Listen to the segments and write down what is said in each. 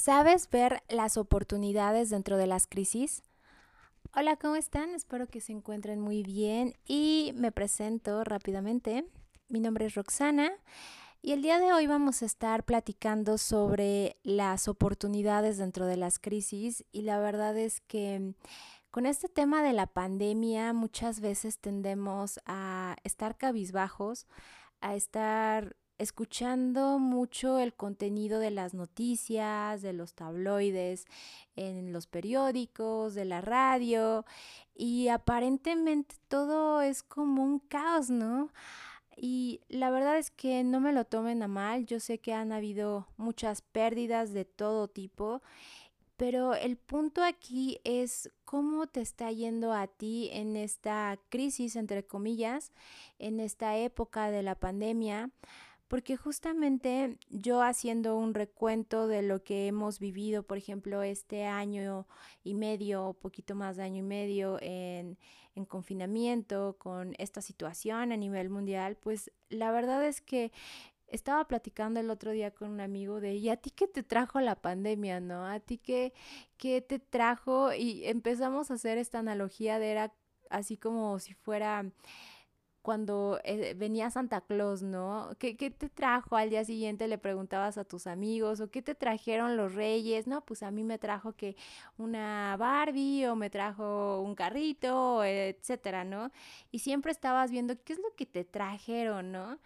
¿Sabes ver las oportunidades dentro de las crisis? Hola, ¿cómo están? Espero que se encuentren muy bien y me presento rápidamente. Mi nombre es Roxana y el día de hoy vamos a estar platicando sobre las oportunidades dentro de las crisis y la verdad es que con este tema de la pandemia muchas veces tendemos a estar cabizbajos, a estar escuchando mucho el contenido de las noticias, de los tabloides, en los periódicos, de la radio, y aparentemente todo es como un caos, ¿no? Y la verdad es que no me lo tomen a mal, yo sé que han habido muchas pérdidas de todo tipo, pero el punto aquí es cómo te está yendo a ti en esta crisis, entre comillas, en esta época de la pandemia porque justamente yo haciendo un recuento de lo que hemos vivido, por ejemplo, este año y medio, poquito más de año y medio en, en confinamiento, con esta situación a nivel mundial, pues la verdad es que estaba platicando el otro día con un amigo de, ¿y a ti qué te trajo la pandemia, no? ¿A ti qué, qué te trajo? Y empezamos a hacer esta analogía de era así como si fuera cuando eh, venía Santa Claus, ¿no? ¿Qué, ¿Qué, te trajo al día siguiente? Le preguntabas a tus amigos, o qué te trajeron los reyes, ¿no? Pues a mí me trajo que una Barbie, o me trajo un carrito, etcétera, ¿no? Y siempre estabas viendo qué es lo que te trajeron, ¿no?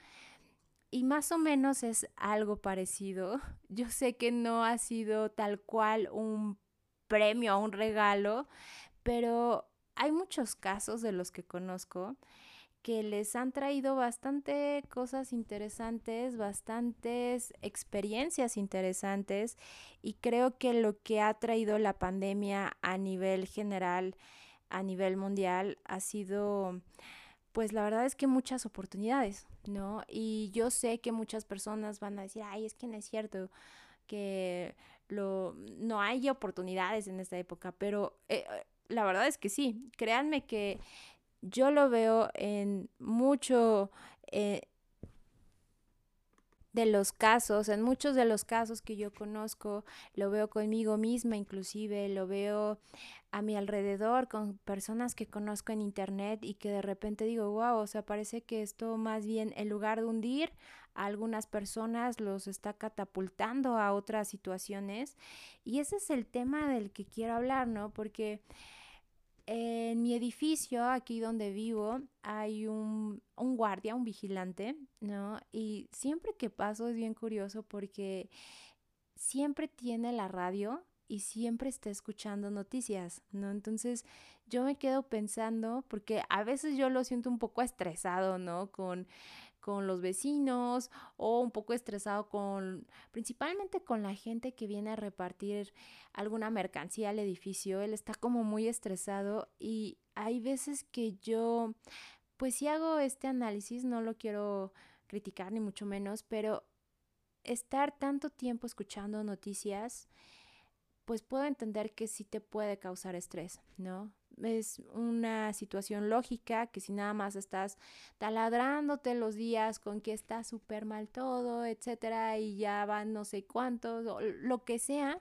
Y más o menos es algo parecido. Yo sé que no ha sido tal cual un premio o un regalo, pero hay muchos casos de los que conozco que les han traído bastante cosas interesantes, bastantes experiencias interesantes y creo que lo que ha traído la pandemia a nivel general, a nivel mundial, ha sido pues la verdad es que muchas oportunidades, ¿no? Y yo sé que muchas personas van a decir, ay, es que no es cierto que lo, no hay oportunidades en esta época, pero eh, la verdad es que sí, créanme que yo lo veo en mucho eh, de los casos, en muchos de los casos que yo conozco, lo veo conmigo misma inclusive, lo veo a mi alrededor con personas que conozco en internet y que de repente digo, wow, o sea, parece que esto más bien en lugar de hundir a algunas personas los está catapultando a otras situaciones y ese es el tema del que quiero hablar, ¿no? Porque en mi edificio, aquí donde vivo, hay un, un, guardia, un vigilante, ¿no? Y siempre que paso es bien curioso porque siempre tiene la radio y siempre está escuchando noticias, ¿no? Entonces yo me quedo pensando, porque a veces yo lo siento un poco estresado, ¿no? Con con los vecinos o un poco estresado con, principalmente con la gente que viene a repartir alguna mercancía al edificio. Él está como muy estresado y hay veces que yo, pues si hago este análisis, no lo quiero criticar ni mucho menos, pero estar tanto tiempo escuchando noticias, pues puedo entender que sí te puede causar estrés, ¿no? es una situación lógica que si nada más estás taladrándote los días con que está súper mal todo, etcétera, y ya van no sé cuántos, o lo que sea,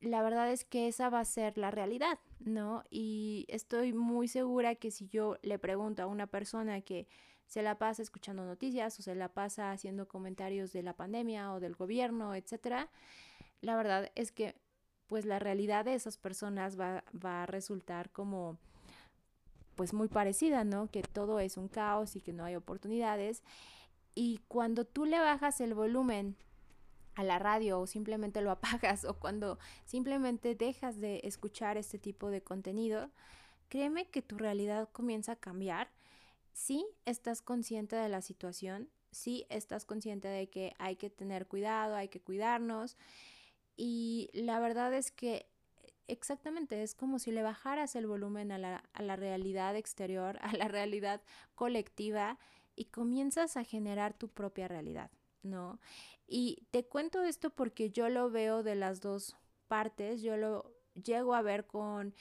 la verdad es que esa va a ser la realidad, ¿no? Y estoy muy segura que si yo le pregunto a una persona que se la pasa escuchando noticias o se la pasa haciendo comentarios de la pandemia o del gobierno, etcétera, la verdad es que pues la realidad de esas personas va, va a resultar como pues muy parecida, ¿no? Que todo es un caos y que no hay oportunidades. Y cuando tú le bajas el volumen a la radio o simplemente lo apagas o cuando simplemente dejas de escuchar este tipo de contenido, créeme que tu realidad comienza a cambiar. Sí estás consciente de la situación, sí estás consciente de que hay que tener cuidado, hay que cuidarnos y la verdad es que exactamente es como si le bajaras el volumen a la, a la realidad exterior, a la realidad colectiva y comienzas a generar tu propia realidad, ¿no? Y te cuento esto porque yo lo veo de las dos partes, yo lo llego a ver con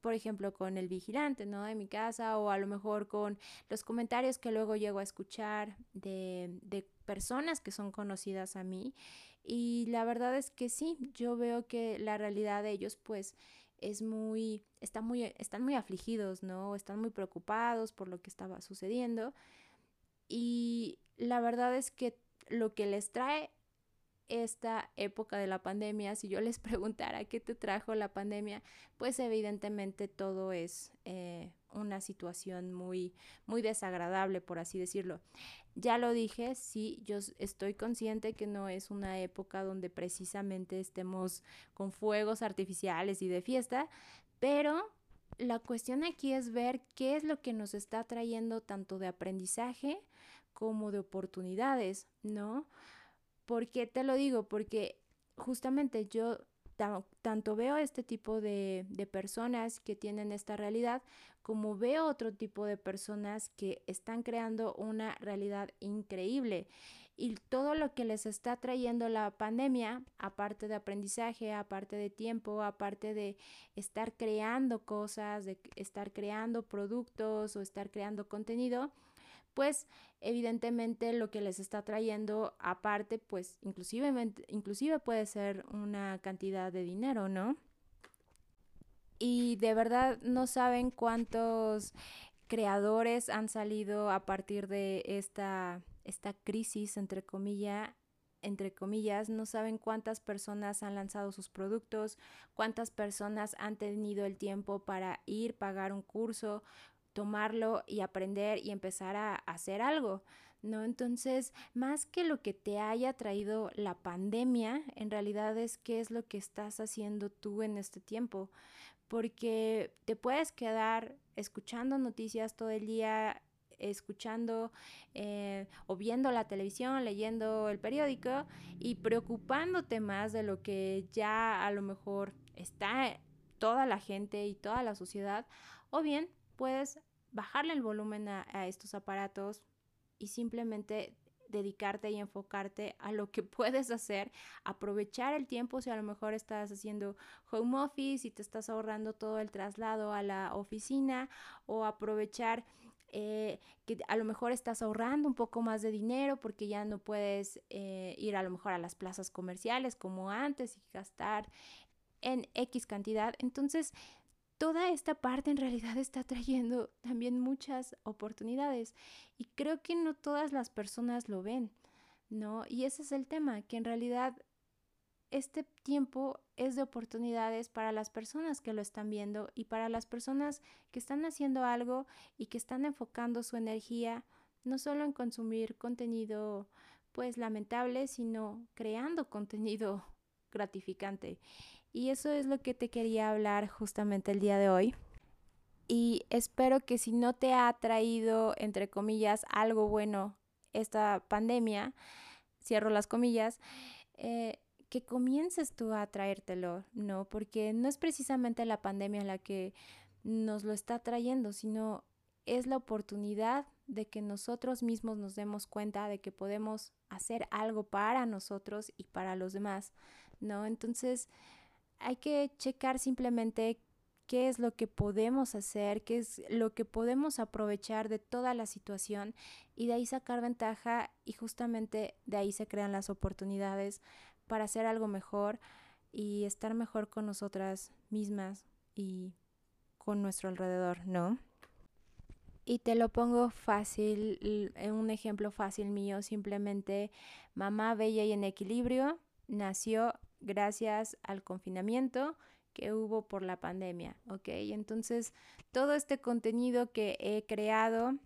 por ejemplo, con el vigilante, ¿no? De mi casa o a lo mejor con los comentarios que luego llego a escuchar de, de personas que son conocidas a mí. Y la verdad es que sí, yo veo que la realidad de ellos pues es muy, están muy, están muy afligidos, ¿no? Están muy preocupados por lo que estaba sucediendo. Y la verdad es que lo que les trae esta época de la pandemia, si yo les preguntara qué te trajo la pandemia, pues evidentemente todo es eh, una situación muy, muy desagradable, por así decirlo. Ya lo dije, sí, yo estoy consciente que no es una época donde precisamente estemos con fuegos artificiales y de fiesta, pero la cuestión aquí es ver qué es lo que nos está trayendo tanto de aprendizaje como de oportunidades, ¿no? ¿Por qué te lo digo? Porque justamente yo tanto veo este tipo de, de, personas que tienen esta realidad como veo otro tipo de personas que están creando una realidad increíble. Y todo lo que les está trayendo la pandemia, aparte de aprendizaje, aparte de tiempo, aparte de estar creando cosas, de estar creando productos o estar creando contenido, pues evidentemente lo que les está trayendo aparte, pues inclusive, inclusive puede ser una cantidad de dinero, ¿no? Y de verdad no saben cuántos creadores han salido a partir de esta, esta crisis, entre comillas, entre comillas, no saben cuántas personas han lanzado sus productos, cuántas personas han tenido el tiempo para ir, pagar un curso, tomarlo y aprender y empezar a hacer algo, ¿no? Entonces, más que lo que te haya traído la pandemia, en realidad es qué es lo que estás haciendo tú en este tiempo, porque te puedes quedar escuchando noticias todo el día, escuchando eh, o viendo la televisión, leyendo el periódico y preocupándote más de lo que ya a lo mejor está toda la gente y toda la sociedad, o bien puedes bajarle el volumen a, estos aparatos y simplemente dedicarte y enfocarte a lo que puedes hacer, aprovechar el tiempo si a lo mejor estás haciendo home office y te estás ahorrando todo el traslado a la oficina o aprovechar eh, que a lo mejor estás ahorrando un poco más de dinero porque ya no puedes eh, ir a lo mejor a las plazas comerciales como antes y gastar en X cantidad. Entonces, toda esta parte en realidad está trayendo también muchas oportunidades y creo que no todas las personas lo ven, ¿no? Y ese es el tema, que en realidad este tiempo es de oportunidades para las personas que lo están viendo y para las personas que están haciendo algo y que están enfocando su energía no solo en consumir contenido pues lamentable, sino creando contenido gratificante. Y eso es lo que te quería hablar justamente el día de hoy. Y espero que si no te ha traído, entre comillas, algo bueno esta pandemia, cierro las comillas, eh, que comiences tú a traértelo, ¿no? Porque no es precisamente la pandemia la que nos lo está trayendo, sino es la oportunidad de que nosotros mismos nos demos cuenta de que podemos hacer algo para nosotros y para los demás, ¿no? Entonces, hay que checar simplemente qué es lo que podemos hacer, qué es lo que podemos aprovechar de toda la situación y de ahí sacar ventaja y justamente de ahí se crean las oportunidades para hacer algo mejor y estar mejor con nosotras mismas y con nuestro alrededor, ¿no? Y te lo pongo fácil, en un ejemplo fácil mío, simplemente mamá bella y en equilibrio nació gracias al confinamiento que hubo por la pandemia, ¿ok? Entonces, todo este contenido que he creado,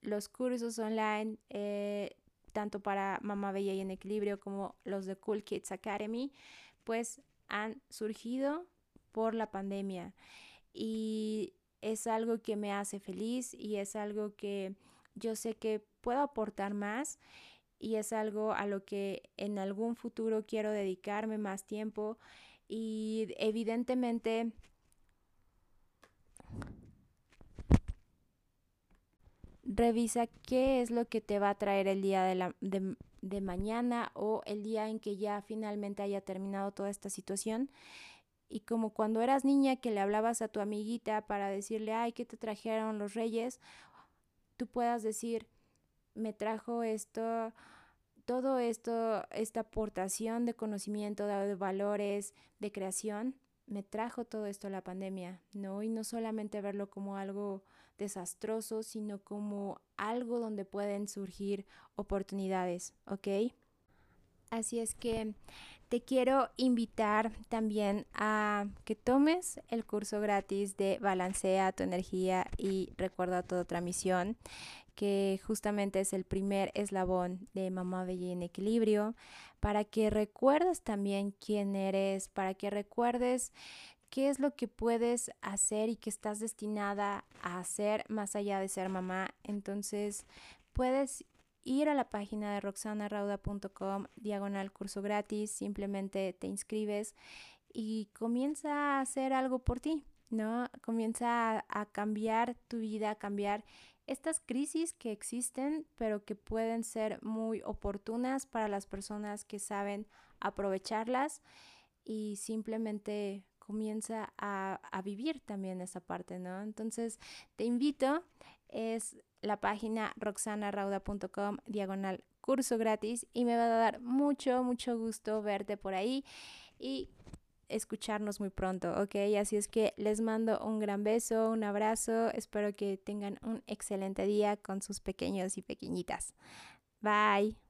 los cursos online, eh, tanto para Mamá Bella y en Equilibrio como los de Cool Kids Academy, pues han surgido por la pandemia. Y es algo que me hace feliz y es algo que yo sé que puedo aportar más y es algo a lo que en algún futuro quiero dedicarme más tiempo y evidentemente revisa qué es lo que te va a traer el día de, la, de, de mañana o el día en que ya finalmente haya terminado toda esta situación Y como cuando eras niña que le hablabas a tu amiguita para decirle, ay, ¿qué te trajeron los reyes? Tú puedas decir, me trajo esto, todo esto, esta aportación de conocimiento, de valores, de creación, me trajo todo esto la pandemia, ¿no? Y no solamente verlo como algo desastroso, sino como algo donde pueden surgir oportunidades, ¿ok? Así es que te quiero invitar también a que tomes el curso gratis de Balancea tu energía y recuerda toda otra misión, que justamente es el primer eslabón de Mamá Bella en Equilibrio, para que recuerdes también quién eres, para que recuerdes qué es lo que puedes hacer y que estás destinada a hacer más allá de ser mamá. Entonces, puedes ir a la página de roxanarauda.com, diagonal curso gratis, simplemente te inscribes y comienza a hacer algo por ti, ¿no? Comienza a, a cambiar tu vida, a cambiar estas crisis que existen, pero que pueden ser muy oportunas para las personas que saben aprovecharlas y simplemente comienza a, a, vivir también esa parte, ¿no? Entonces, te invito, es la página roxanarauda.com diagonal curso gratis y me va a dar mucho, mucho gusto verte por ahí y escucharnos muy pronto, ¿ok? Así es que les mando un gran beso, un abrazo, espero que tengan un excelente día con sus pequeños y pequeñitas. Bye.